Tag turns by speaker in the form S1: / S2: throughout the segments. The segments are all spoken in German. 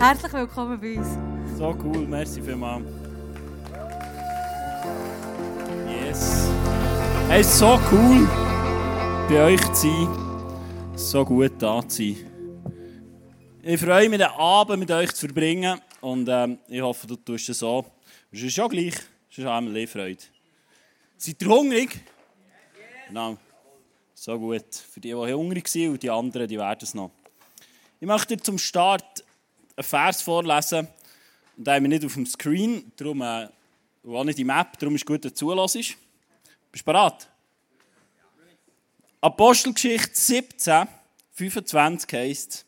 S1: Herzlich willkommen bei uns.
S2: So cool, merci vielmals. Yes. Hey, so cool, bei euch zu sein. So gut da zu sein. Ich freue mich, den Abend mit euch zu verbringen. Und ähm, ich hoffe, du tust es so. Es ist schon gleich. Es ist auch eine Freude. Seid ihr hungrig? Genau. So gut. Für die, die hungrig sind und die anderen, die werden es noch. Ich möchte zum Start einen Vers vorlesen. Und den haben wir nicht auf dem Screen, darum äh, auch nicht die Map, darum ist gut, dass du zulässt. Bist du bereit? Apostelgeschichte 17, 25 heißt,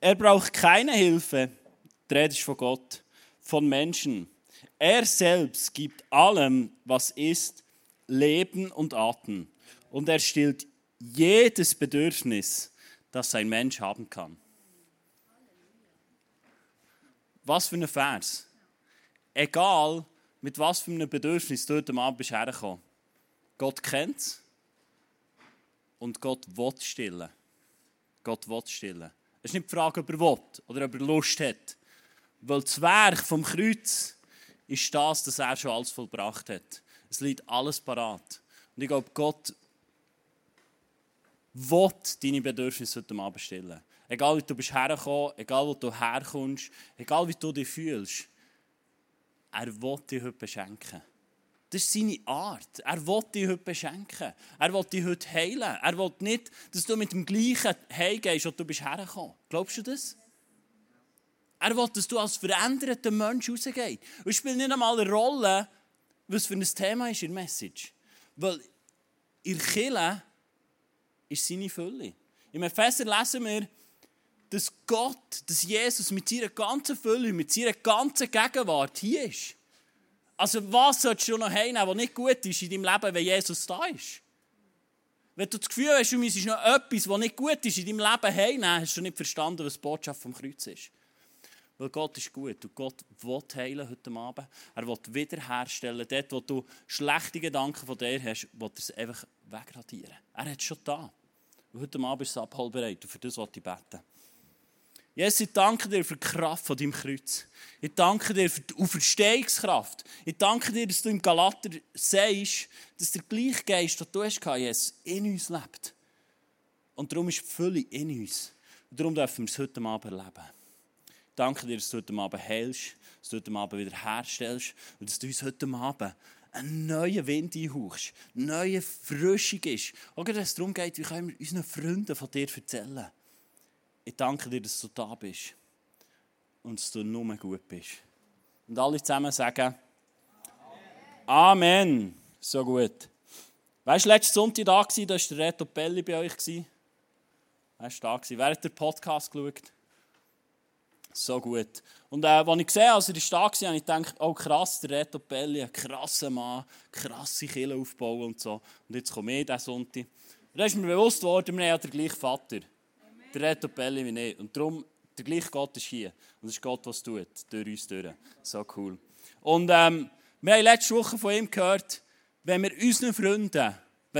S2: er braucht keine Hilfe, ist von Gott, von Menschen. Er selbst gibt allem, was ist, Leben und Atem. Und er stillt jedes Bedürfnis, das ein Mensch haben kann. Was für ein Vers. Egal, mit was für einem Bedürfnis du heute Abend bist hergekommen. Gott kennt es und Gott will stillen. Gott will stillen. Es ist nicht die Frage, ob er will oder ob er Lust hat. Weil das Werk vom Kreuz ist das, dass er schon alles vollbracht hat. Es liegt alles parat. Und ich glaube, Gott will deine Bedürfnisse heute Abend stillen. Egal wie du bist hergekommen, egal wo du herkommst, egal wie du dich fühlst. Er will dich heute beschenken. Das ist seine Art. Er will dich heute beschenken. Er will dich heute heilen. Er will nicht, dass du mit dem gleichen heimgehst, und du bist hergekommen. Glaubst du das? Er will, dass du als veränderter Mensch rausgehst. Und es spielt nicht einmal eine Rolle, was für ein Thema ist in Message. Weil der Kirche ist seine Fülle. Im Epheser lesen wir, dass Gott, dass Jesus mit seiner ganzen Fülle, mit seiner ganzen Gegenwart hier ist. Also was solltest du noch heimnehmen, was nicht gut ist in deinem Leben, wenn Jesus da ist? Wenn du das Gefühl hast, du müsstest noch etwas, was nicht gut ist in deinem Leben heimnehmen, hast du nicht verstanden, was die Botschaft vom Kreuz ist. Weil Gott ist gut und Gott will heilen heute Abend. Er will wiederherstellen. Dort, wo du schlechte Gedanken von dir hast, will er es einfach wegradieren. Er hat es schon da. Und heute Abend ist es abholbereit und für das will ich beten. Jesus, ich danke dir für die Kraft von deinem Kreuz. Ich danke dir für die Auferstehungskraft. Ich danke dir, dass du im Galater sagst, dass der gleiche Geist, den du hast, Jesus, in uns lebt. Und darum ist die Fülle in uns. Und darum dürfen wir es heute Abend erleben. Ich danke dir, dass du heute Abend heilst, dass du heute Abend wieder herstellst und dass du uns heute Abend einen neuen Wind einhauchst, eine neue Frischung ist. Auch wenn es darum geht, wie können wir unseren Freunden von dir erzählen. Ich danke dir, dass du da bist und dass du nur gut bist. Und alle zusammen sagen Amen. So gut. Weißt du, letzten Sonntag da war, da war der Reto Pelli bei euch. Er war da. Wer hat den Podcast geschaut? So gut. Und äh, als ich gesehen als er da war, habe ich gedacht, oh krass, der Reto Pelli, ein krasser Mann, krasse Kille aufbauen und so. Und jetzt komme ich diesen Sonntag. Dann ist mir bewusst geworden, wir haben ja den gleichen Vater. Der Reto Pelli wie nicht. Und darum, der gleiche Gott ist hier. Und es ist Gott, was tut, durch uns durch. So cool. Und ähm, wir haben letzte Woche von ihm gehört, wenn wir unseren Freunden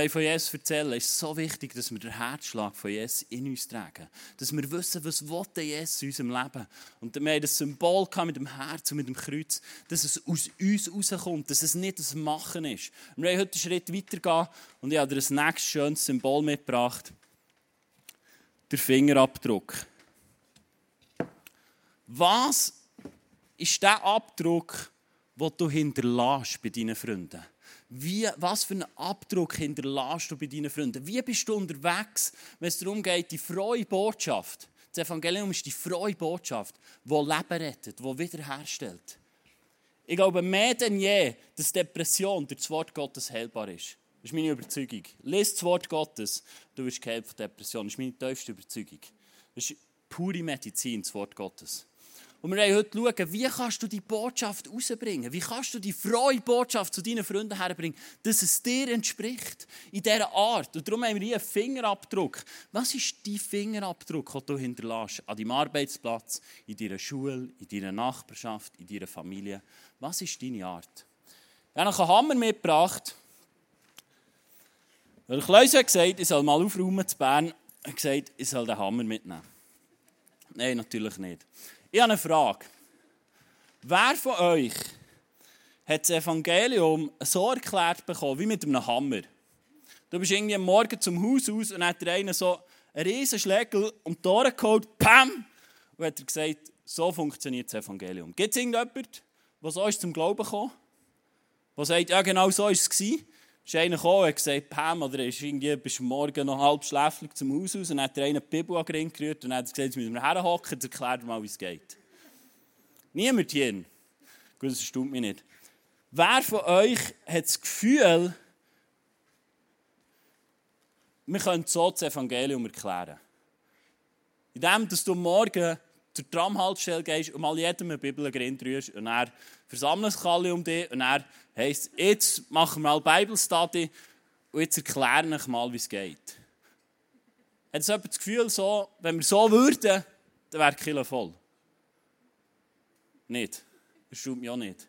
S2: von Jesus erzählen, ist es so wichtig, dass wir den Herzschlag von Jesus in uns tragen. Dass wir wissen, was will Jesus in unserem Leben. Und wir haben das Symbol mit dem Herz und mit dem Kreuz, dass es aus uns rauskommt, dass es nicht das Machen ist. wir wollen heute einen Schritt weitergehen und ich habe dir ein nächstes schönes Symbol mitgebracht der Fingerabdruck. Was ist der Abdruck, den du hinterlässt bei deinen Freunden? Wie, was für einen Abdruck hinterlässt du bei deinen Freunden? Wie bist du unterwegs, wenn es darum geht, die frohe Botschaft, das Evangelium ist die frohe Botschaft, die Leben rettet, die wiederherstellt. Ich glaube mehr denn je, dass Depression durch das Wort Gottes heilbar ist. Das ist meine Überzeugung. Lies das Wort Gottes, du wirst geheilt von Depression. Das ist meine tiefste Überzeugung. Das ist pure Medizin, das Wort Gottes. Und wir wollen heute schauen, wie kannst du die Botschaft rausbringen? Wie kannst du die frohe Botschaft zu deinen Freunden herbringen, dass es dir entspricht? In dieser Art. Und darum haben wir hier einen Fingerabdruck. Was ist dein Fingerabdruck, den du hinterlässt? An deinem Arbeitsplatz, in deiner Schule, in deiner Nachbarschaft, in deiner Familie. Was ist deine Art? Ich habe einen Hammer mitgebracht. Weil Kleus hat gesagt, ich soll mal aufräumen zu Bern, hat gesagt, ich soll den Hammer mitnehmen. Nein, natürlich nicht. Ich habe eine Frage. Wer von euch hat das Evangelium so erklärt bekommen, wie mit einem Hammer? Du bist irgendwie am Morgen zum Haus aus und hat der eine so einen riesen Schlägel um die Tore geholt, pam! Und hat er gesagt, so funktioniert das Evangelium. Gibt es irgendjemanden, der so ist zum Glauben gekommen? Der sagt, ja genau so war es. Ist einer gekommen und gesagt, Pam, oder ist irgendwie, bist morgen noch halb schläfrig zum Haus aus und hat der eine Bibel an den gerührt und hat gesagt, jetzt müssen wir herhocken, und erklärt mal, wie es geht. Niemand hier. Gut, das stimmt mich nicht. Wer von euch hat das Gefühl, wir können so das Evangelium erklären? Indem, dass du morgen zur Tramhaltestelle gehst und mal jedem eine Bibel rührst und er versammeln sich alle um dich und er heisst, jetzt machen wir mal Bible Study und jetzt erklären ich mal, wie es geht. Hat es das Gefühl, so, wenn wir so würden, dann wäre die Kirche voll? Nicht. Das stimmt auch nicht.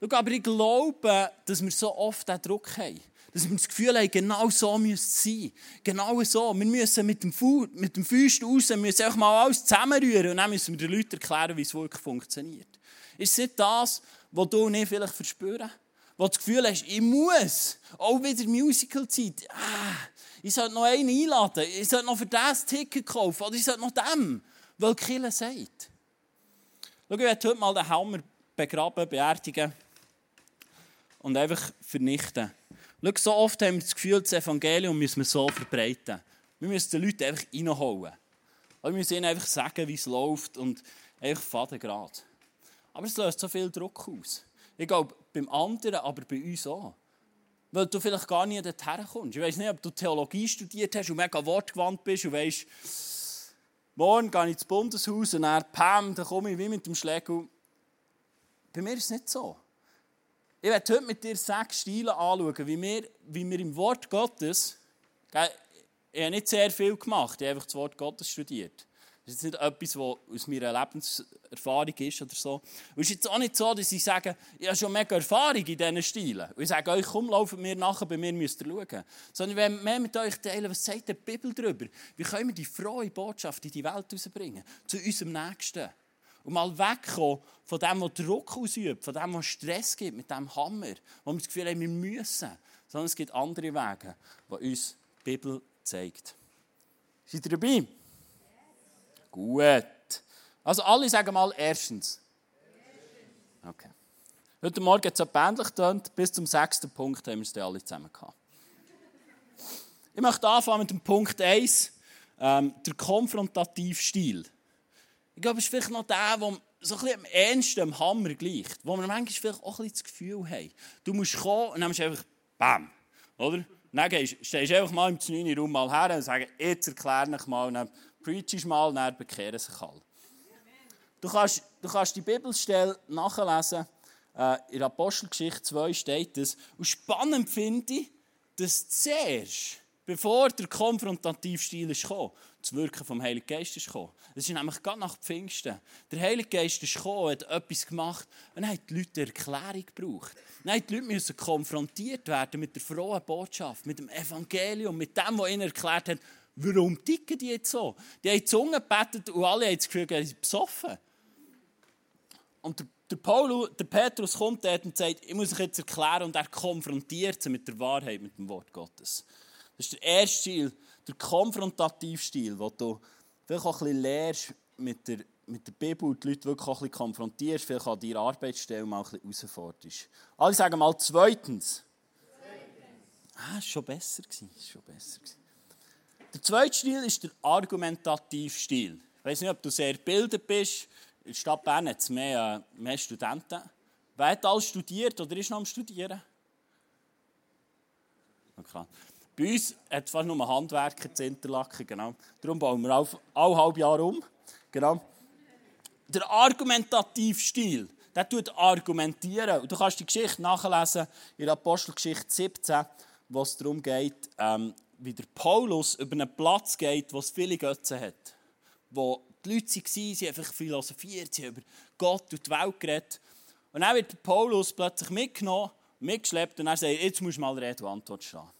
S2: Schau, aber ich glaube, dass wir so oft diesen Druck haben. Dass wir das Gefühl haben, genau so müsste es sein. Genau so. Wir müssen mit dem, Fu mit dem Füßen raus, müssen einfach mal alles zusammenrühren und dann müssen wir den Leuten erklären, wie es wirklich funktioniert. Ist es nicht das, was du nicht vielleicht verspüren? Wo du das Gefühl hast, ich muss, auch wieder Musical-Zeit, ah, ich sollte noch einen einladen, ich sollte noch für das Ticket kaufen oder ich sollte noch dem, weil Kille sagt. Schau, ich werde heute mal den Hammer begraben, beerdigen und einfach vernichten. Schau, so oft haben wir das Gefühl, das Evangelium müssen wir so verbreiten. Wir müssen den Leuten einfach reinholen. Wir müssen ihnen einfach sagen, wie es läuft und einfach faden gerade. Aber es löst so viel Druck aus. Ich glaube, beim anderen, aber bei uns auch. Weil du vielleicht gar nicht dorthin kommst. Ich weiß nicht, ob du Theologie studiert hast und mega wortgewandt bist und weißt, morgen gehe ich ins Bundeshaus und dann, pam, dann komme ich wie mit dem Schlägel. Bei mir ist es nicht so. Ich werde heute mit dir sechs Stile anschauen, wie wir, wie wir im Wort Gottes, ich habe nicht sehr viel gemacht, ich habe einfach das Wort Gottes studiert. Das ist nicht etwas, was aus meiner Lebenserfahrung ist oder so. Und es ist jetzt auch nicht so, dass ich sage, ich habe schon mega Erfahrung in diesen Stilen. Und ich sage euch, komm, laufen mir nachher, bei mir müsst ihr schauen. Sondern will mehr mit euch teilen, was sagt die Bibel darüber? Wie können wir die frohe Botschaft in die Welt rausbringen? Zu unserem Nächsten. Und mal wegkommen von dem, was Druck ausübt, von dem, was Stress gibt, mit dem Hammer, wo wir das Gefühl haben, wir müssen. Sondern es gibt andere Wege, die uns die Bibel zeigt. Seid ihr dabei? Gut. Also alle sagen mal erstens. Okay. Heute Morgen hat es ähnlich getönt. Bis zum sechsten Punkt haben wir es alle zusammen gehabt. Ich möchte anfangen mit dem Punkt 1, ähm, der konfrontative Stil. Ich glaube, es ist vielleicht noch der, der so am ehesten am Hammer gleicht, wo wir manchmal vielleicht auch ein das Gefühl haben. Du musst kommen und dann du einfach BAM, oder? Dann gehst, stehst du einfach mal im 9. Raum mal her und sagst, jetzt erkläre ich mal, dann preachst mal, dann bekehren sich alle. Du kannst, du kannst die Bibelstelle nachlesen. Äh, in Apostelgeschichte 2 steht es. Und spannend finde ich, dass zuerst, bevor der Konfrontativstil ist gekommen, das Wirken vom Heiligen Geist ist gekommen. Das ist nämlich gerade nach Pfingsten. Der Heilige Geist ist gekommen, hat etwas gemacht und dann haben die Leute eine Erklärung gebraucht. Dann die Leute müssen konfrontiert werden mit der frohen Botschaft, mit dem Evangelium, mit dem, was ihnen erklärt hat, warum ticken die jetzt so? Die haben die Zunge gebetet und alle haben das Gefühl, sie sind besoffen. Und der, der, Paulus, der Petrus kommt dort und sagt, ich muss euch jetzt erklären und er konfrontiert sie mit der Wahrheit, mit dem Wort Gottes. Das ist der erste Stil, der konfrontative Stil, wo du vielleicht auch ein bisschen lernst mit der, mit der Bibel die Leute wirklich auch ein bisschen konfrontierst, vielleicht an deiner Arbeitsstelle mal ein bisschen herausforderst. Alle sagen mal zweitens. Zweitens. Ah, ist schon besser gewesen. Ist schon besser gewesen. Der zweite Stil ist der argumentative Stil. Ich weiß nicht, ob du sehr gebildet bist. In der Stadt Bern hat es mehr, äh, mehr Studenten. Wer hat alles studiert oder ist noch am Studieren? Okay. Bei uns hat es fast nur Handwerker zu Interlaken, genau. Darum bauen wir auf, alle halb Jahr um. Genau. Der argumentative Stil, der tut argumentieren. Du kannst die Geschichte nachlesen in der Apostelgeschichte 17, wo es darum geht, ähm, wie der Paulus über einen Platz geht, wo es viele Götzen hat. Wo die Leute waren, sie haben einfach philosophiert, sie haben über Gott und die Welt geredet. Und dann wird Paulus plötzlich mitgenommen, mitgeschleppt und er sagt, jetzt musst du mal Rede und Antwort stehen.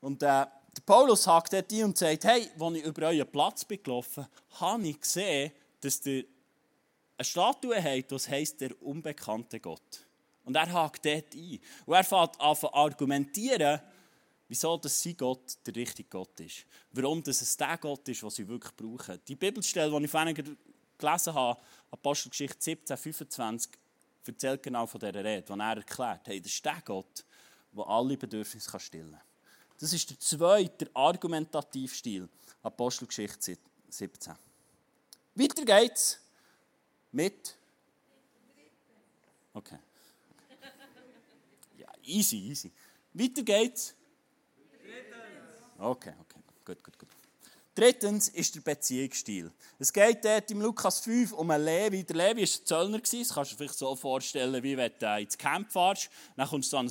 S2: Und äh, der Paulus hakt dort ein und sagt, hey, als ich über euren Platz bin gelaufen, habe ich gesehen, dass der eine Statue hat, die heisst der unbekannte Gott. Und er hakt dort ein. Und er fängt an zu argumentieren, wieso dass sein Gott der richtige Gott ist. Warum dass es der Gott ist, den sie wirklich brauchen. Die Bibelstelle, die ich vorhin gelesen habe, Apostelgeschichte 17, 25, erzählt genau von dieser Rede, die er erklärt, hey, das ist der Gott, der alle Bedürfnisse stillen kann. Das ist der zweite Argumentativstil, Apostelgeschichte 17. Weiter geht's mit. Okay. Ja, easy, easy. Weiter geht's. Okay, okay, gut, gut, gut. Drittens ist der Beziehungsstil. Es geht dort im Lukas 5 um einen Levi. Der Levi war ein Zöllner. Das kannst du dir vielleicht so vorstellen, wie wenn du ins Camp fährst. Dann kommst du an ein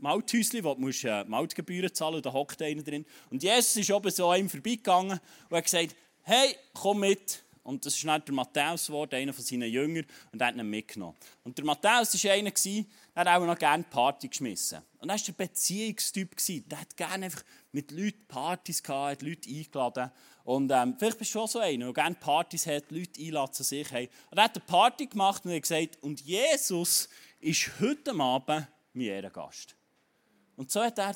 S2: Maut, Mauthäuschen, wo du äh, Mautgebühren zahlen musst. Da hockt einer drin. Und Jesus ist oben so an ihm vorbeigegangen und hat gesagt, hey, komm mit. Und das ist dann der Matthäus geworden, einer von seinen Jüngern, und hat ihn mitgenommen. Und der Matthäus war einer, der hat auch noch gerne Party geschmissen. Und er war der Beziehungstyp. Der hat gerne einfach mit Leuten Partys gehabt, hat Leute eingeladen. Und ähm, vielleicht bist du schon so einer, der gerne Partys hat, Leute einladen zu sich. Haben. Und er hat eine Party gemacht und hat gesagt, und Jesus ist heute Abend mein Ehrengast. Und so hat er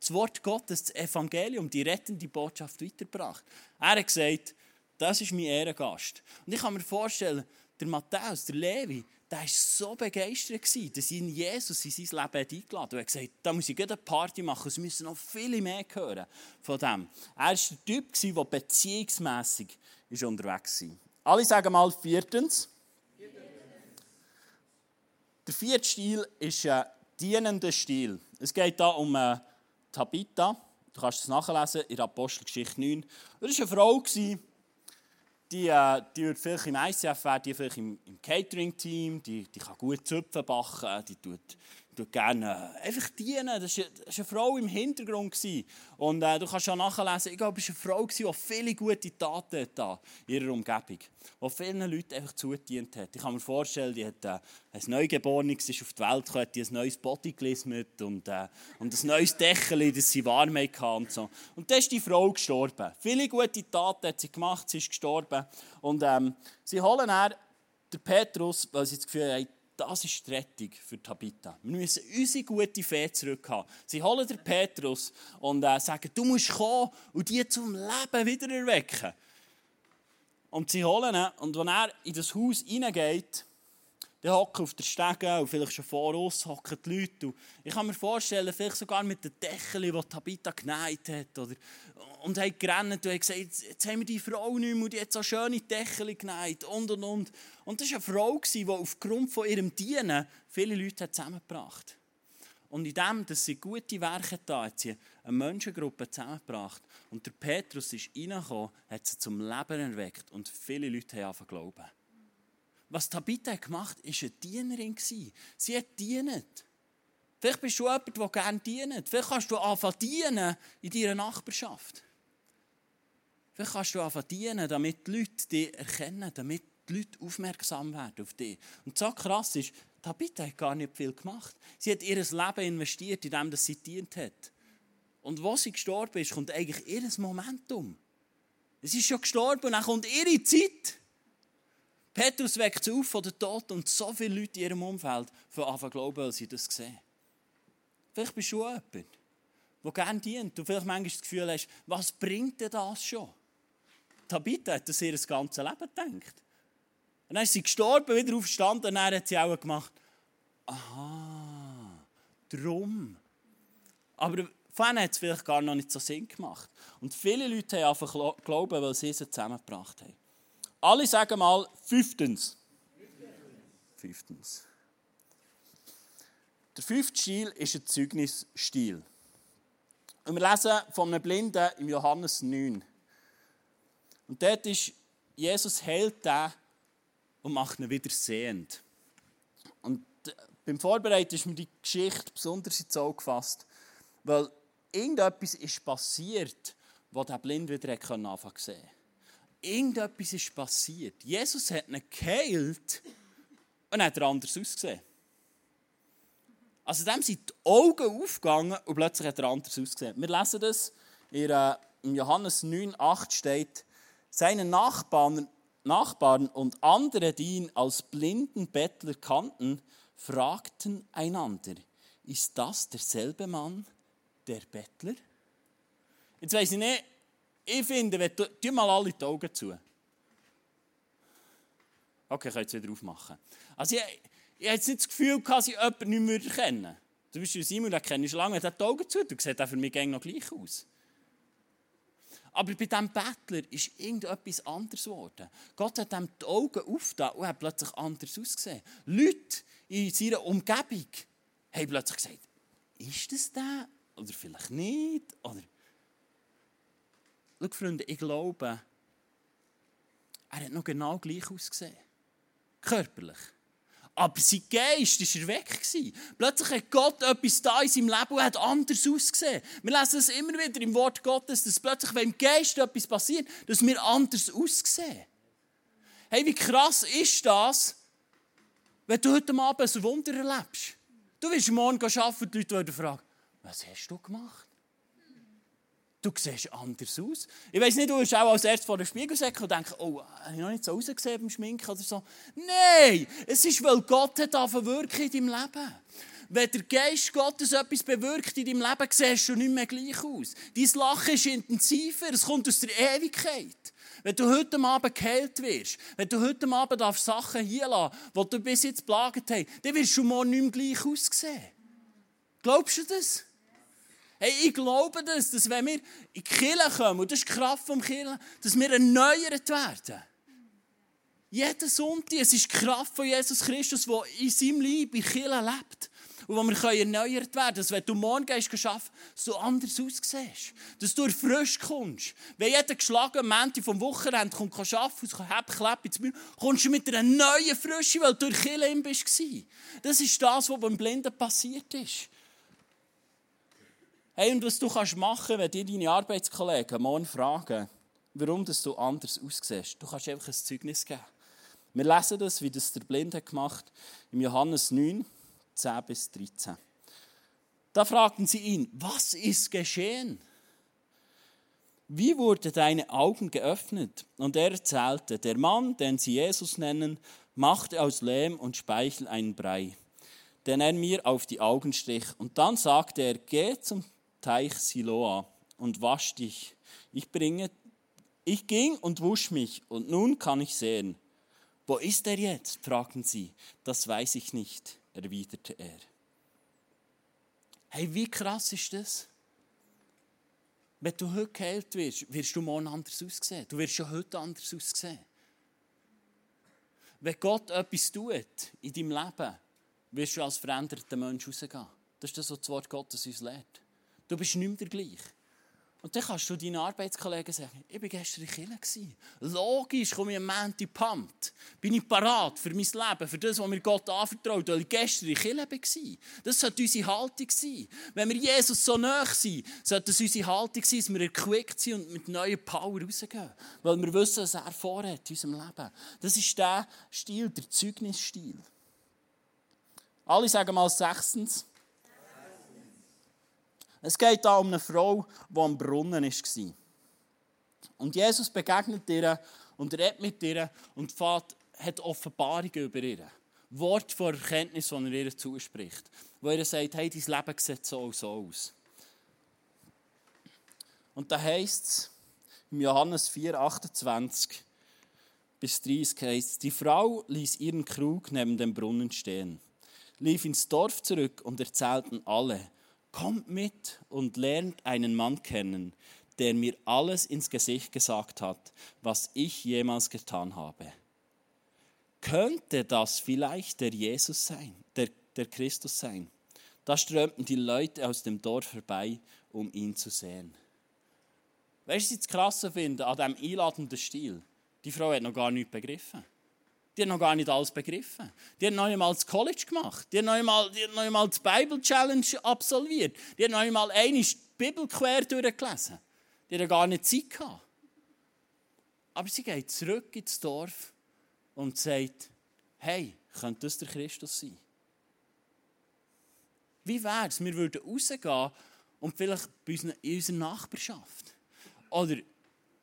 S2: das Wort Gottes, das Evangelium, die rettende Botschaft weitergebracht. Er hat gesagt, das ist mein Ehrengast. Und ich kann mir vorstellen, der Matthäus, der Levi, der war so begeistert, dass ihn Jesus in sein Leben eingeladen hat. Er hat gesagt, da muss ich eine Party machen, es müssen noch viele mehr hören von dem. Er war der Typ, der beziehungsmässig unterwegs war. Alle sagen mal viertens. Der vierte Stil ist ein dienender Stil. Es geht hier um äh, Tabitha. Du kannst es nachlesen in Apostelgeschichte 9. Das war eine Frau, die, äh, die wird vielleicht im ICF werden, die vielleicht im, im Catering-Team, die, die kann gut Zöpfe backen, die tut, tut gerne äh, einfach dienen. Das war eine, Frau im Hintergrund. Und äh, du kannst schon nachlesen, ich glaube, es war eine Frau, die viele gute Taten hat in ihrer Umgebung, die vielen Leuten einfach zugedient hat. Ich kann mir vorstellen, die hat äh, ein Neugeborenes ist auf die Welt gekommen, die ein neues Body gelismet und, äh, und ein neues Dächeli, das sie warm hatte und so. Und dann ist die Frau gestorben. Viele gute Taten hat sie gemacht, sie ist gestorben. Und ähm, sie holen dann den Petrus, weil sie das Gefühl haben, das ist die Rettung für Tabitha. Wir müssen unsere gute Fee zurückhaben. Sie holen den Petrus und äh, sagen, du musst kommen und die zum Leben wieder erwecken. Und sie holen ihn und wenn er in das Haus hineingeht, dann hocken auf der Stege und vielleicht schon vor uns hocken die Leute. Und ich kann mir vorstellen, vielleicht sogar mit den Deckeln, die Tabitha geneigt hat. Oder, und haben gerannt und haben gesagt, jetzt, jetzt haben wir die Frau nicht mehr und die hat so schöne Deckel geneigt und und und. Und das war eine Frau, die aufgrund von ihrem Dienen viele Leute zusammengebracht hat. Und in dem, dass sie gute Werke da hat sie eine Menschengruppe zusammengebracht. Und der Petrus ist reingekommen, hat sie zum Leben erweckt und viele Leute haben angefangen glauben. Was Tabitha gemacht hat, war eine Dienerin. Sie hat dienet. Vielleicht bist du jemand, der gerne dient. Vielleicht kannst du anfangen dienen in deiner Nachbarschaft. Vielleicht kannst du anfangen dienen, damit die Leute dich erkennen, damit die Leute aufmerksam werden auf dich. Und so krass ist, Tabitha hat gar nicht viel gemacht. Sie hat ihr Leben investiert, indem sie dient hat. Und wo sie gestorben ist, kommt eigentlich ihr Momentum. Es ist schon gestorben und dann kommt ihre Zeit. Petrus weckt sie auf von den Toten und so viele Leute in ihrem Umfeld von Anfang glauben, weil sie das sehen. Vielleicht bist du jemand, der gerne dient. Du vielleicht manchmal das Gefühl hast, was bringt dir das schon? Tabitha hat das ihr ganzes Leben gedacht. Und dann ist sie gestorben, wieder aufgestanden und dann hat sie auch gemacht, aha, drum. Aber vorhin hat es vielleicht gar noch nicht so Sinn gemacht. Und viele Leute haben einfach glauben, weil sie sie zusammengebracht haben. Alle sagen mal fünftens. Fünftens. Der fünfte Stil ist ein Zeugnisstil. Und wir lesen von einem Blinden im Johannes 9. Und dort ist, Jesus hält den und macht ihn wieder sehend. Und äh, beim Vorbereiten ist mir die Geschichte besonders ins Auge gefasst, weil irgendetwas ist passiert, wo der Blind wieder anfangen zu sehen Irgendetwas ist passiert. Jesus hat ihn geheilt und hat er anders ausgesehen. Also dem sind die Augen aufgegangen und plötzlich hat er anders ausgesehen. Wir lesen das in, Johannes 9, 8 steht, seine Nachbarn Nachbarn und andere, die ihn als blinden Bettler kannten, fragten einander, ist das derselbe Mann, der Bettler? Jetzt weiss ich nicht, ich finde, wenn du, tu mal alle die Augen zu. Okay, kann jetzt wieder aufmachen. Also ich, ich jetzt nicht das Gefühl, dass ich jemanden nicht mehr erkennen Du bist Simon, den kenne ich lange, er hat die Augen zu, du siehst auch für mich noch gleich aus. Aber bei diesem Bettler ist irgendetwas anderes geworden. Gott hat ihm die Augen aufgetan und hat plötzlich anders ausgesehen. Leute in seiner Umgebung haben plötzlich gesagt, ist das der? Oder vielleicht nicht? Oder... Schau, Freunde, ich glaube, er hat noch genau gleich ausgesehen. Körperlich. Aber sein Geist war weg. Plötzlich hat Gott etwas da in seinem Leben und hat anders ausgesehen. Wir lesen es immer wieder im Wort Gottes, dass plötzlich, wenn im Geist etwas passiert, dass wir anders aussehen. Hey, wie krass ist das, wenn du heute Abend ein Wunder erlebst? Du willst morgen arbeiten und die Leute werden fragen, was hast du gemacht? Du siehst anders aus. Ich weiß nicht, du hast auch als erstes vor dem Spiegel und denkst, oh, habe ich noch nicht so ausgesehen beim Schminken oder so. Nein, es ist, weil Gott hat wirken in deinem Leben. Wenn der Geist Gottes etwas bewirkt in deinem Leben, siehst du nicht mehr gleich aus. Dein Lachen ist intensiver, es kommt aus der Ewigkeit. Wenn du heute Abend geheilt wirst, wenn du heute Abend auf Sachen hier lassen, die du bis jetzt plagt hast, dann wirst du morgen nicht mehr gleich aussehen. Glaubst du das? Hey, ich glaube das, dass wenn wir in die Kirche kommen, und das ist die Kraft vom Kirche, dass wir erneuert werden. Jeden Sonntag, es ist die Kraft von Jesus Christus, der in seinem Leib in Kirche lebt. Und wo wir erneuert werden dass wenn du morgen gehst, du anders aussiehst. Dass du frisch kommst. Wenn jeder geschlagen Montag vom Wochenende kommt, kann arbeiten, Hepp, Klepp ins Müll, kommst du mit einer neuen Frische, weil du durch Kirche bist. Das ist das, was beim Blinden passiert ist. Hey, und was du kannst machen, wenn dir deine Arbeitskollegen morgen fragen, warum du anders aussiehst, du kannst einfach ein Zeugnis geben. Wir lesen das, wie das der Blinde gemacht hat, im Johannes 9, 10 bis 13. Da fragten sie ihn, was ist geschehen? Wie wurden deine Augen geöffnet? Und er erzählte, der Mann, den sie Jesus nennen, machte aus Lehm und Speichel einen Brei, den er mir auf die Augen strich. Und dann sagte er, geh zum Teich Siloa und wasch dich. Ich bringe, ich ging und wusch mich und nun kann ich sehen. Wo ist er jetzt? fragten sie. Das weiß ich nicht, erwiderte er. Hey, wie krass ist das? Wenn du heute geheilt wirst, wirst du morgen anders aussehen. Du wirst schon heute anders aussehen. Wenn Gott etwas tut in deinem Leben, wirst du als veränderter Mensch rausgehen. Das ist das, was das Wort Gottes uns lehrt. Du bist nicht mehr der gleich. Und dann kannst du deinen Arbeitskollegen sagen, ich war gestern in Kirche. Logisch, komme ich am Montag pumpt. Bin ich parat für mein Leben, für das, was mir Gott anvertraut, weil ich gestern in Kirche war. Das sollte unsere Haltung sein. Wenn wir Jesus so nahe sind, sollte es unsere Haltung sein, dass wir erquickt sind und mit neuer Power rausgehen. Weil wir wissen, was er vorhat in unserem Leben. Das ist der Stil, der Zeugnisstil. Alle sagen mal sechstens, es geht da um eine Frau, die am Brunnen war. Und Jesus begegnet ihr und redet mit ihr und hat Offenbarungen über ihr. Wort von Erkenntnis, die er ihr zuspricht. Wo er sagt, hey, dein Leben sieht so und so aus. Und da heißt es, im Johannes 4, 28 bis 30 heißt es, die Frau ließ ihren Krug neben dem Brunnen stehen, lief ins Dorf zurück und erzählten alle, Kommt mit und lernt einen Mann kennen, der mir alles ins Gesicht gesagt hat, was ich jemals getan habe. Könnte das vielleicht der Jesus sein, der, der Christus sein? Da strömten die Leute aus dem Dorf vorbei, um ihn zu sehen. Weißt du, was ich das Krasse finde an diesem einladenden Stil? Die Frau hat noch gar nichts begriffen. Die haben noch gar nicht alles begriffen. Die haben noch einmal das College gemacht. Die haben noch einmal, die haben noch einmal die Bible Challenge absolviert. Die haben noch einmal eine Bibel quer durchgelesen. Die haben gar nicht Zeit gehabt. Aber sie geht zurück ins Dorf und sagt, hey, könnte das der Christus sein? Wie wäre es, wir würden rausgehen und vielleicht in unserer Nachbarschaft oder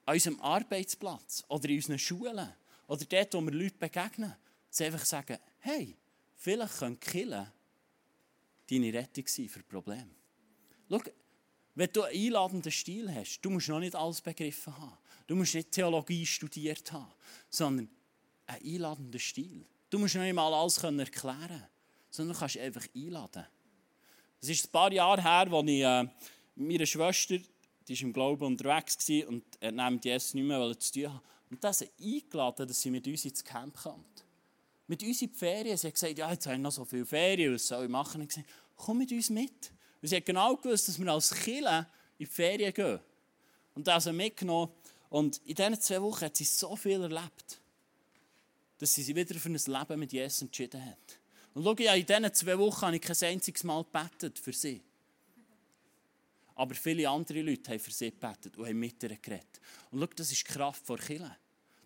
S2: an unserem Arbeitsplatz oder in unseren Schulen Oder dort, wo wir Leute begegnen, sie einfach sagen, hey, vielleicht können Killen deine Rettung sein für Probleme. Schau, wenn du einen einladenden Stil hast, du musst noch nicht alles begriffen haben. Du musst nicht Theologie studiert haben, sondern einen einladenden Stil. Du musst noch nicht mal alles erklären können, sondern du kannst einfach einladen. Es ist ein paar Jahre her, als ich äh, meine Schwester, die war im Glauben unterwegs und er nimmt Jesus nicht mehr zu tun haben. Und das hat eingeladen, dass sie mit uns ins Camp kommt. Mit uns in die Ferien. Sie hat gesagt, ja, jetzt haben wir noch so viele Ferien, was soll ich machen? Ich gesagt, komm mit uns mit. Und sie hat genau gewusst, dass wir als Killer in die Ferien gehen. Und das hat sie mitgenommen. Und in diesen zwei Wochen hat sie so viel erlebt, dass sie sich wieder für ein Leben mit Jesus entschieden hat. Und schau, ja, in diesen zwei Wochen habe ich kein einziges Mal gebetet für sie. Aber viele andere Leute haben für sie gebetet und haben mit ihr geredet. Und schau, das ist die Kraft vor Kirche.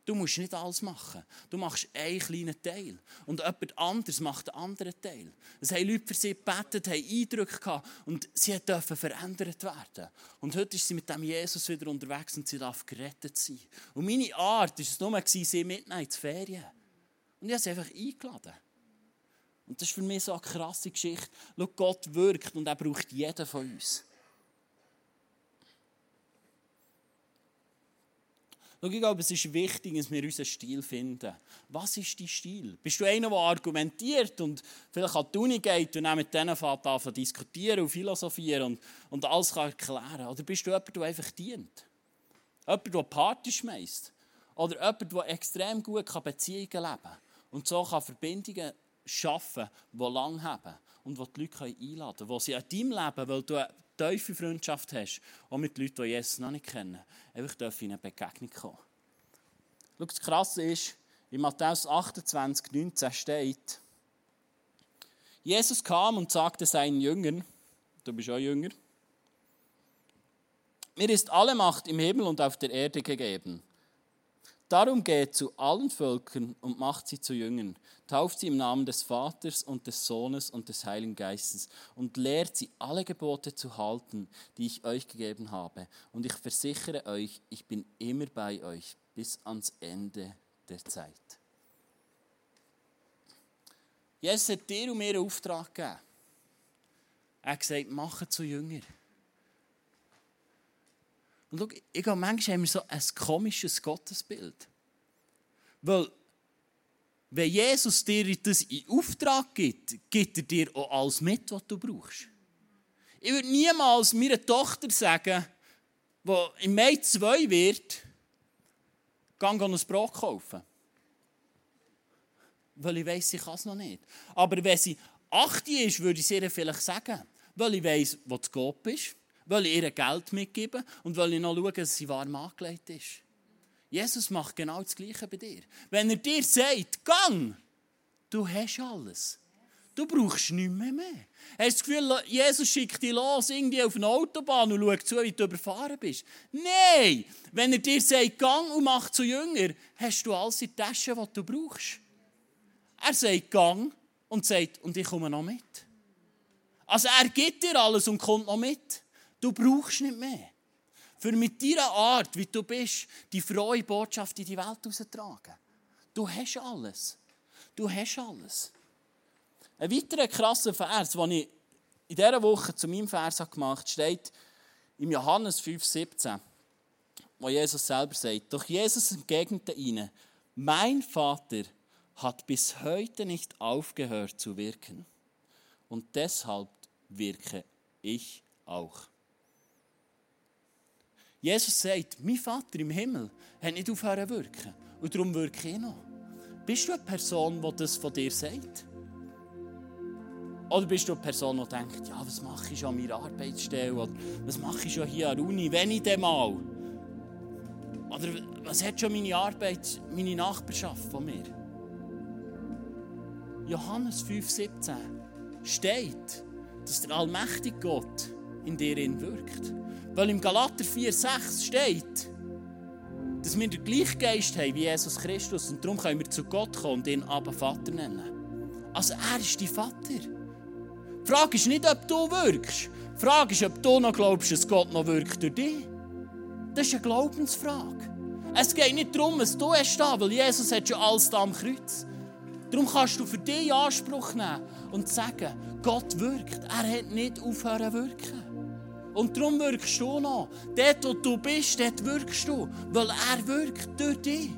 S2: Du musst nicht alles machen. Du machst einen kleinen Teil. Und jemand anderes macht einen anderen Teil. Es haben Leute für sie gebetet, haben Eindrücke gehabt und sie dürfen verändert werden. Und heute ist sie mit dem Jesus wieder unterwegs und sie darf gerettet sein. Und meine Art war es nur, sie mitnehmen ins Ferien. Und ich habe sie einfach eingeladen. Und das ist für mich so eine krasse Geschichte. Schau, Gott wirkt und er braucht jeden von uns. Schau, ich glaube, es ist wichtig, dass wir unseren Stil finden. Was ist dein Stil? Bist du einer, der argumentiert und vielleicht an die Uni geht und dann mit denen fährt an diskutieren und philosophieren und, und alles kann erklären? Oder bist du jemand, der einfach dient? Jemand, der Party schmeißt? Oder jemand, der extrem gut Beziehungen leben kann und so kann Verbindungen schaffen, die lang haben und die die Leute einladen können, die sie an deinem Leben, weil du tiefe Freundschaft hast, auch mit Leuten, die Jesus noch nicht kennen, einfach in eine Begegnung kommen. Schau, das Krasse ist, in Matthäus 28, 19 steht, Jesus kam und sagte seinen Jüngern, du bist auch Jünger, mir ist alle Macht im Himmel und auf der Erde gegeben. Darum geht zu allen Völkern und macht sie zu Jüngern, tauft sie im Namen des Vaters und des Sohnes und des Heiligen Geistes und lehrt sie alle Gebote zu halten, die ich euch gegeben habe. Und ich versichere euch, ich bin immer bei euch bis ans Ende der Zeit. Jesus hat dir und mir einen Auftrag gegeben. Er hat gesagt, mache zu Jüngern. Und schau, ich glaube, manchmal haben wir so ein komisches Gottesbild. Weil, wenn Jesus dir das in Auftrag gibt, gibt er dir auch alles mit, was du brauchst. Ich würde niemals meiner Tochter sagen, die im Mai 2 wird, geh ein Brot kaufen. Weil ich weiss, sie kann es noch nicht. Aber wenn sie 8 ist, würde ich ihr vielleicht sagen. Weil ich weiss, wo das Gott ist will ich ihr Geld mitgeben und will ich noch schauen, dass sie warm angelegt ist. Jesus macht genau das Gleiche bei dir. Wenn er dir sagt, gang, du hast alles. Du brauchst nichts mehr. Hast du das Gefühl, Jesus schickt dich los irgendwie auf eine Autobahn und schaut zu, wie du überfahren bist? Nein! Wenn er dir sagt, gang und mach zu Jünger, hast du alles in der Tasche, was du brauchst. Er sagt, gang und sagt, und ich komme noch mit. Also er gibt dir alles und kommt noch mit. Du brauchst nicht mehr. Für mit deiner Art, wie du bist, die frohe Botschaft in die Welt herauszutragen. Du hast alles. Du hast alles. Ein weiterer krasser Vers, den ich in dieser Woche zu meinem Vers gemacht habe, steht im Johannes 5,17, wo Jesus selber sagt: Doch Jesus entgegnete ihnen: Mein Vater hat bis heute nicht aufgehört zu wirken. Und deshalb wirke ich auch. Jesus sagt, mein Vater im Himmel hat nicht aufhören zu wirken. Und darum wirke ich noch. Bist du eine Person, die das von dir sagt? Oder bist du eine Person, die denkt, ja, was mache ich an meiner Arbeitsstelle? Oder was mache ich schon hier an der Uni, wenn ich denn mal? Oder was hat schon meine Arbeit, meine Nachbarschaft von mir? Johannes 5,17 steht, dass der allmächtige Gott in dir wirkt. Weil im Galater 4,6 steht, dass wir den gleichen Geist haben wie Jesus Christus und darum können wir zu Gott kommen und ihn aber Vater nennen. Also er ist dein Vater. Die Frage ist nicht, ob du wirkst. Die Frage ist, ob du noch glaubst, dass Gott noch wirkt durch dich. Das ist eine Glaubensfrage. Es geht nicht darum, was du hast da, weil Jesus hat schon alles da am Kreuz. Darum kannst du für dich Anspruch nehmen und sagen, Gott wirkt. Er hat nicht aufhören wirken. Und darum wirkst du noch. Dort, wo du bist, dort wirkst du. Weil er wirkt durch dich.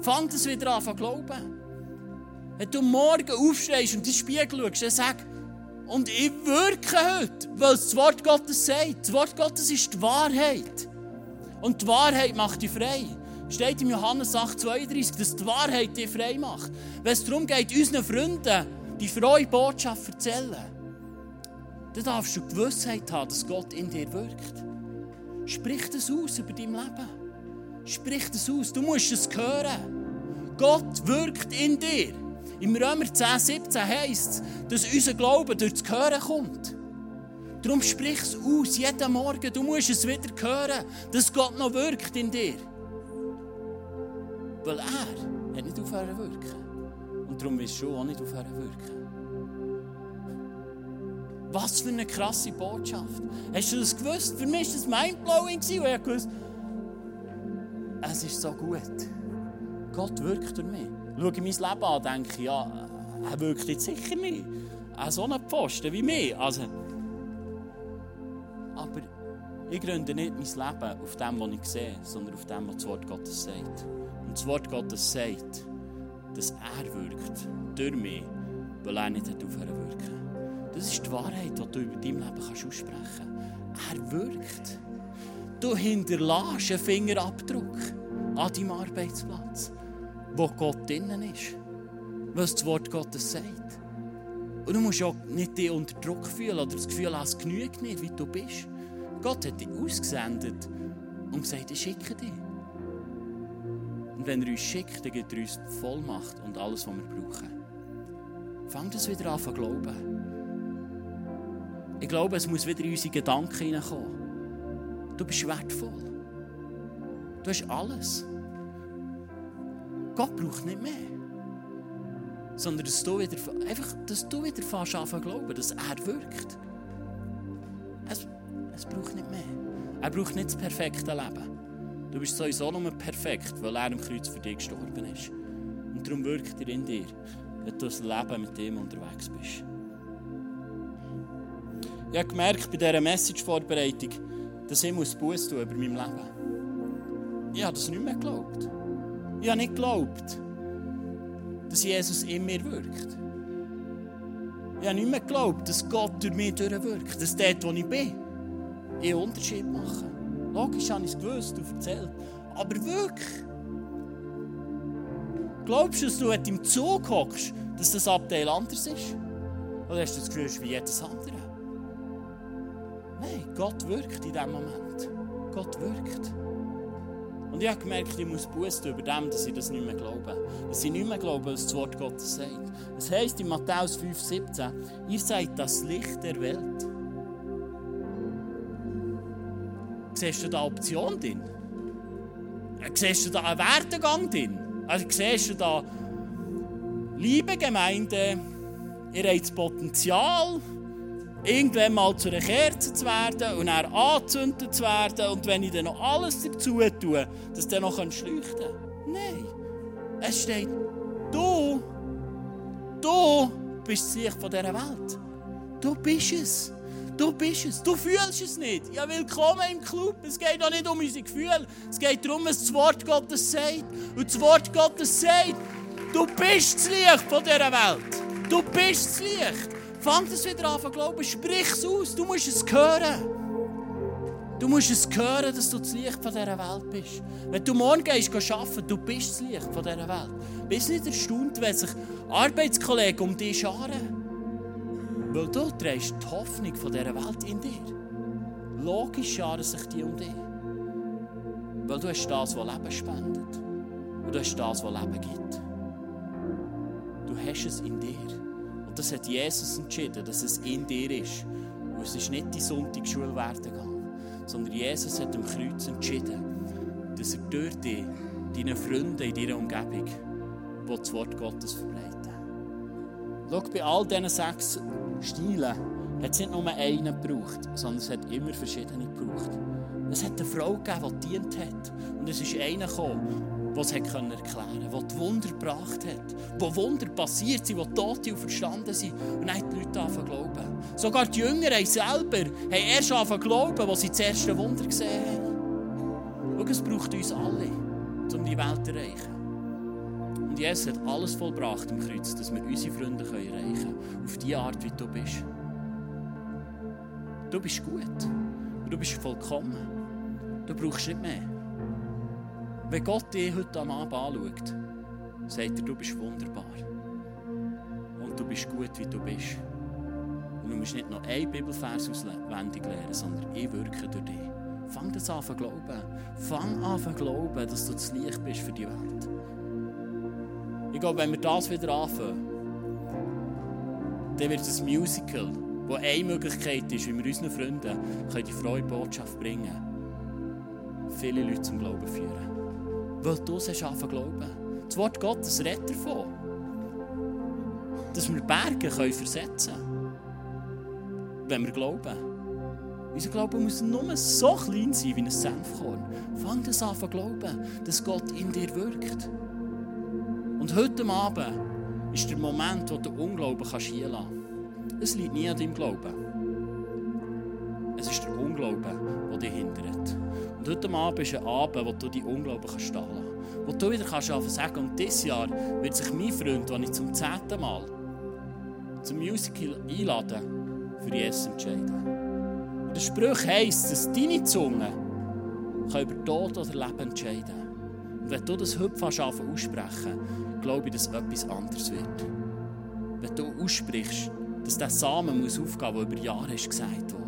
S2: Fang das wieder an zu glauben. Wenn du morgen aufstehst und in den Spiegel schaust, dann sag, und ich wirke heute, weil das Wort Gottes sagt. Das Wort Gottes ist die Wahrheit. Und die Wahrheit macht dich frei. Steht im Johannes 8,32, dass die Wahrheit dich frei macht. Wenn es darum geht, unseren Freunden die frohe Botschaft zu erzählen, dann darfst du Gewissheit haben, dass Gott in dir wirkt. Sprich das aus über dein Leben. Sprich das aus. Du musst es hören. Gott wirkt in dir. Im Römer 10, 17 heisst es, dass unser Glaube durch das Hören kommt. Darum sprich es aus, jeden Morgen. Du musst es wieder hören, dass Gott noch wirkt in dir. Weil er hat nicht aufhören wirken. Und darum wirst du auch nicht aufhören wirken. Was für eine krasse Botschaft. Hast du das gewusst? Für mich war das mindblowing. Und ich wusste, es ist so gut. Gott wirkt durch mich. Schaue ich mein Leben an, denke ja, er wirkt jetzt sicher nicht. Auch so einen Pfosten wie mich. Also, aber ich gründe nicht mein Leben auf dem, was ich sehe, sondern auf dem, was das Wort Gottes sagt. Und das Wort Gottes sagt, dass er wirkt durch mich, weil er nicht aufhören wirken. Das ist die Wahrheit, die du über dein Leben kannst aussprechen kannst. Er wirkt. Du hinterlässt einen Fingerabdruck an deinem Arbeitsplatz, wo Gott drinnen ist. Was das Wort Gottes sagt. Und du musst auch nicht dich unter Druck fühlen oder das Gefühl haben, es genügt nicht, wie du bist. Gott hat dich ausgesendet und gesagt, ich schicke dich. Und wenn er uns schickt, dann gibt er uns Vollmacht und alles, was wir brauchen. Fang das wieder an zu glauben. Ich glaube, es muss wieder in unsere Gedanken hineinkommen. Du bist wertvoll. Du hast alles. Gott braucht nicht mehr. Sondern dass du wieder, einfach, dass du wieder fast anfangen glauben, dass er wirkt. Es, es braucht nicht mehr. Er braucht nicht das perfekte Leben. Du bist sowieso nur perfekt, weil er am Kreuz für dich gestorben ist. Und darum wirkt er in dir, wenn du das Leben mit ihm unterwegs bist. Ich habe gemerkt bei dieser Message-Vorbereitung, dass ich Buß tun über mein Leben. Ich habe das nicht mehr geglaubt. Ich habe nicht geglaubt, dass Jesus in mir wirkt. Ich habe nicht mehr geglaubt, dass Gott durch mich durchwirkt. Dass dort, wo ich bin, ich einen Unterschied mache. Logisch habe ich es gewusst und erzählt. Aber wirklich. Glaubst du, dass du im Zug hockst, dass das Abteil anders ist? Oder hast du das Gefühl, wie jedes andere? Gott wirkt in diesem Moment. Gott wirkt. Und ich habe gemerkt, ich muss Buß über dem, dass ich das nicht mehr glaube. Dass ich nicht mehr glaube, was das Wort Gottes sagt. Es heisst in Matthäus 5,17, ihr seid das Licht der Welt. Siehst du da Option drin? Siehst du da einen Werdegang drin? Also siehst du da, liebe Gemeinde, ihr habt das Potenzial, irgendwann mal zu einer Kerze zu werden und dann angezündet zu werden und wenn ich dann noch alles dazu tue, dass der noch leuchten kann. Nein. Es steht, du, du bist das Licht von dieser Welt. Du bist es. Du bist es. Du fühlst es nicht. Ja, willkommen im Club. Es geht doch nicht um unsere Gefühle. Es geht darum, was das Wort Gottes sagt. Und das Wort Gottes sagt, du bist das Licht von dieser Welt. Du bist das Licht. Fang das wieder an zu glauben. Sprich es aus. Du musst es hören. Du musst es hören, dass du das Licht von dieser Welt bist. Wenn du morgen gehst, gehst arbeiten, du bist das Licht von dieser Welt. Bist nicht erstaunt, wenn sich Arbeitskollegen um dich scharen. Weil du trägst die Hoffnung von dieser Welt in dir. Logisch scharen sich die um dich. Weil du hast das, was Leben spendet. Und du hast das, was Leben gibt. Du hast es in dir. Das hat Jesus entschieden, dass es in dir ist. Und es ist nicht die Sonntagsschule werden gegangen, sondern Jesus hat am Kreuz entschieden, dass er durch dich, deine Freunde in deiner Umgebung, das Wort Gottes verbreiten. Schau, bei all diesen sechs Stilen hat es nicht nur einen gebraucht, sondern es hat immer verschiedene gebraucht. Es hat eine Frau gegeben, die dient hat. Und es ist einer gekommen, der es erklären konnte, der Wunder gebracht hat, wo Wunder passiert sind, wo Tote verstanden sind. Und dann haben die Leute angefangen glauben. Sogar die Jünger haben selber haben erst angefangen glauben, als sie das erste Wunder gesehen haben. Schau, es braucht uns alle, um die Welt zu erreichen. Und Jesus hat alles vollbracht im Kreuz, dass wir unsere Freunde erreichen können. Auf die Art, wie du bist. Du bist gut. Du bist vollkommen. Du brauchst nicht mehr. Wenn Gott dich heute am Abend anschaut, sagt er, du bist wunderbar. Und du bist gut, wie du bist. Und du musst nicht noch einen Bibelvers auswendig lernen, sondern ich wirke durch dich. Fang das an zu glauben. Fang an zu glauben, dass du das Licht bist für die Welt. Ich glaube, wenn wir das wieder anfangen, dann wird es ein Musical, wo eine Möglichkeit ist, wie wir unseren Freunden die frohe Botschaft bringen können, viele Leute zum Glauben führen. Weil du es anfangen glauben. Das Wort Gottes redet davon, dass wir Berge können versetzen können, wenn wir glauben. Unser Glaube muss nur so klein sein wie ein Senfkorn. Fang das an zu glauben, dass Gott in dir wirkt. Und heute Abend ist der Moment, wo du Unglauben kannst hier. Es liegt nie an deinem Glauben. Es ist der Unglaube, der dich hindert. Und heute Abend ist ein Abend, wo du deinen Unglauben kannst. Wo du wieder kannst sagen und dieses Jahr wird sich mein Freund, den ich zum zehnten Mal zum Musical einladen, für Jesus entscheiden. Und der Spruch heisst, dass deine Zunge über Tod oder Leben entscheiden kann. Und wenn du das heute fast aussprechen glaube ich, dass etwas anderes wird. Wenn du aussprichst, dass der Samen muss aufgehen muss, der über Jahre gesagt wurde.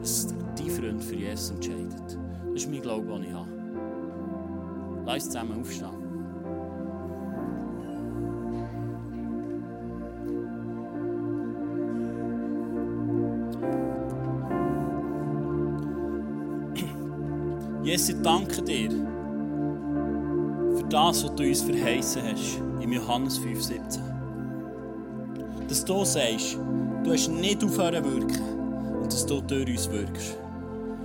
S2: Dass dein Freund für Jesus entscheidet. Das ist mein Glaube, den ich habe. Lass uns zusammen aufstehen. Jesus, ich danke dir für das, was du uns verheißen hast im Johannes 5,17 dass du sagst, du hast nicht aufhören wirken dass du durch uns wirkst.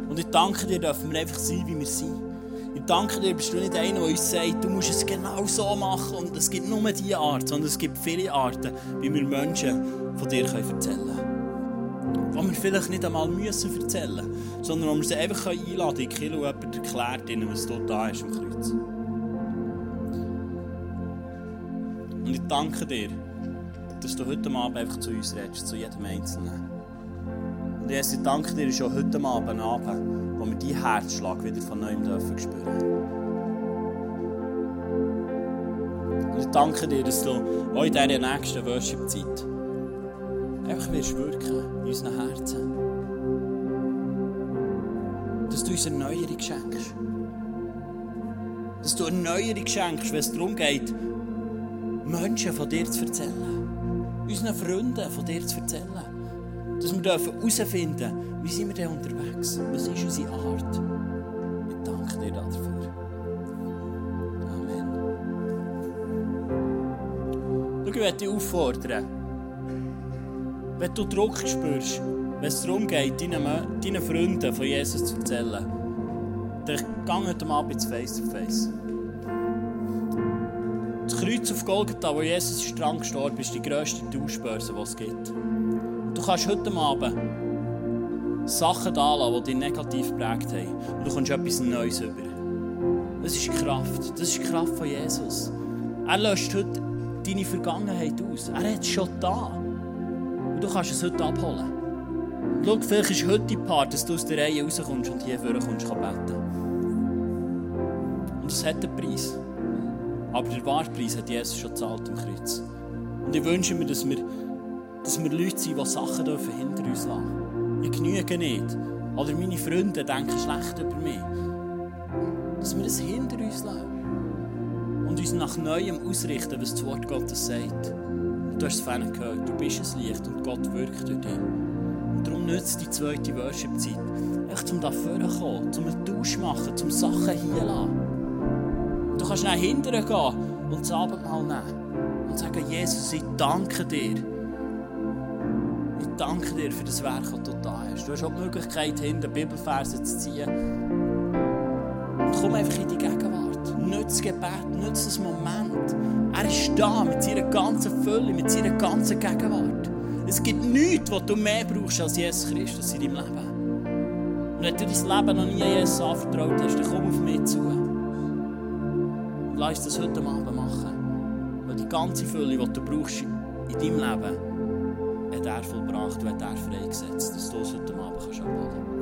S2: Und ich danke dir, dürfen wir einfach sein, wie wir sind. Ich danke dir, bist du nicht einer, der uns sagt, du musst es genau so machen und es gibt nur diese Art, sondern es gibt viele Arten, wie wir Menschen von dir erzählen können. Die wir vielleicht nicht einmal müssen erzählen müssen, sondern wo wir sie einfach einladen können, in Kilo jemand erklärt ihnen, was dort da ist am Kreuz. Und ich danke dir, dass du heute Abend einfach zu uns redest, zu jedem Einzelnen. Und Jesus, ich danke dir schon heute Abend, Abend wo wir deinen Herzschlag wieder von neuem dürfen spüren. Und ich danke dir, dass du auch in dieser nächsten Worship-Zeit einfach wirst wirken in unseren Herzen. Dass du uns Erneuerung schenkst. Dass du Erneuerung schenkst, wenn es darum geht, Menschen von dir zu erzählen unseren Freunden von dir zu erzählen. Dass wir herausfinden dürfen, wie sind wir denn unterwegs? Was ist unsere Art? Ich danke dir dafür. Amen. Schau, ich möchte dich auffordern, wenn du Druck spürst, wenn es darum geht, deinen, Freunden von Jesus zu erzählen, dann geh heute Abend ins Face-to-Face. -face. Das Kreuz auf Golgatha, wo Jesus ist dran gestorben ist, die grösste Tauschbörse, die es gibt. Du kannst heute Abend Sachen da lassen, die dich negativ geprägt haben. Und du kommst etwas Neues über. Das ist Kraft. Das ist die Kraft von Jesus. Er löscht heute deine Vergangenheit aus. Er hat es schon da. Und du kannst es heute abholen. Und schau, vielleicht ist heute die Part, dass du aus der Reihe rauskommst und hier vorne kommst, beten. Und es hat einen Preis. Aber der Wahrpreis hat Jesus schon gezahlt am Kreuz. Und ich wünsche mir, dass wir, dass wir Leute sind, die Sachen dürfen hinter uns lassen. Ich genüge nicht. Oder meine Freunde denken schlecht über mich. Dass wir das hinter uns lassen. Und uns nach Neuem ausrichten, was das Wort Gottes sagt. Und du hast es vorhin gehört, du bist ein Licht und Gott wirkt durch dich. Und darum nützt die zweite Worship-Zeit. Echt, um da vorzukommen, um einen Tausch zu machen, um Sachen hier lassen. Du kannst nach hinten gehen und das Abendmahl nehmen und sagen, Jesus, ich danke dir. Danke dir für das Werk, das du da hast. Du hast auch die Möglichkeit, hinten Bibelverse zu ziehen. Und komm einfach in die Gegenwart. Nütze das Gebet, nütze das Moment. Er ist da mit seiner ganzen Fülle, mit seiner ganzen Gegenwart. Es gibt nichts, was du mehr brauchst als Jesus Christus in deinem Leben. Und wenn du dein Leben noch nie Jesus anvertraut hast, dann komm auf mich zu. Und lass uns das heute Abend machen. Weil die ganze Fülle, die du brauchst in deinem Leben, hat er vollbracht und hat er freigesetzt, dass du es heute Abend abholen kannst.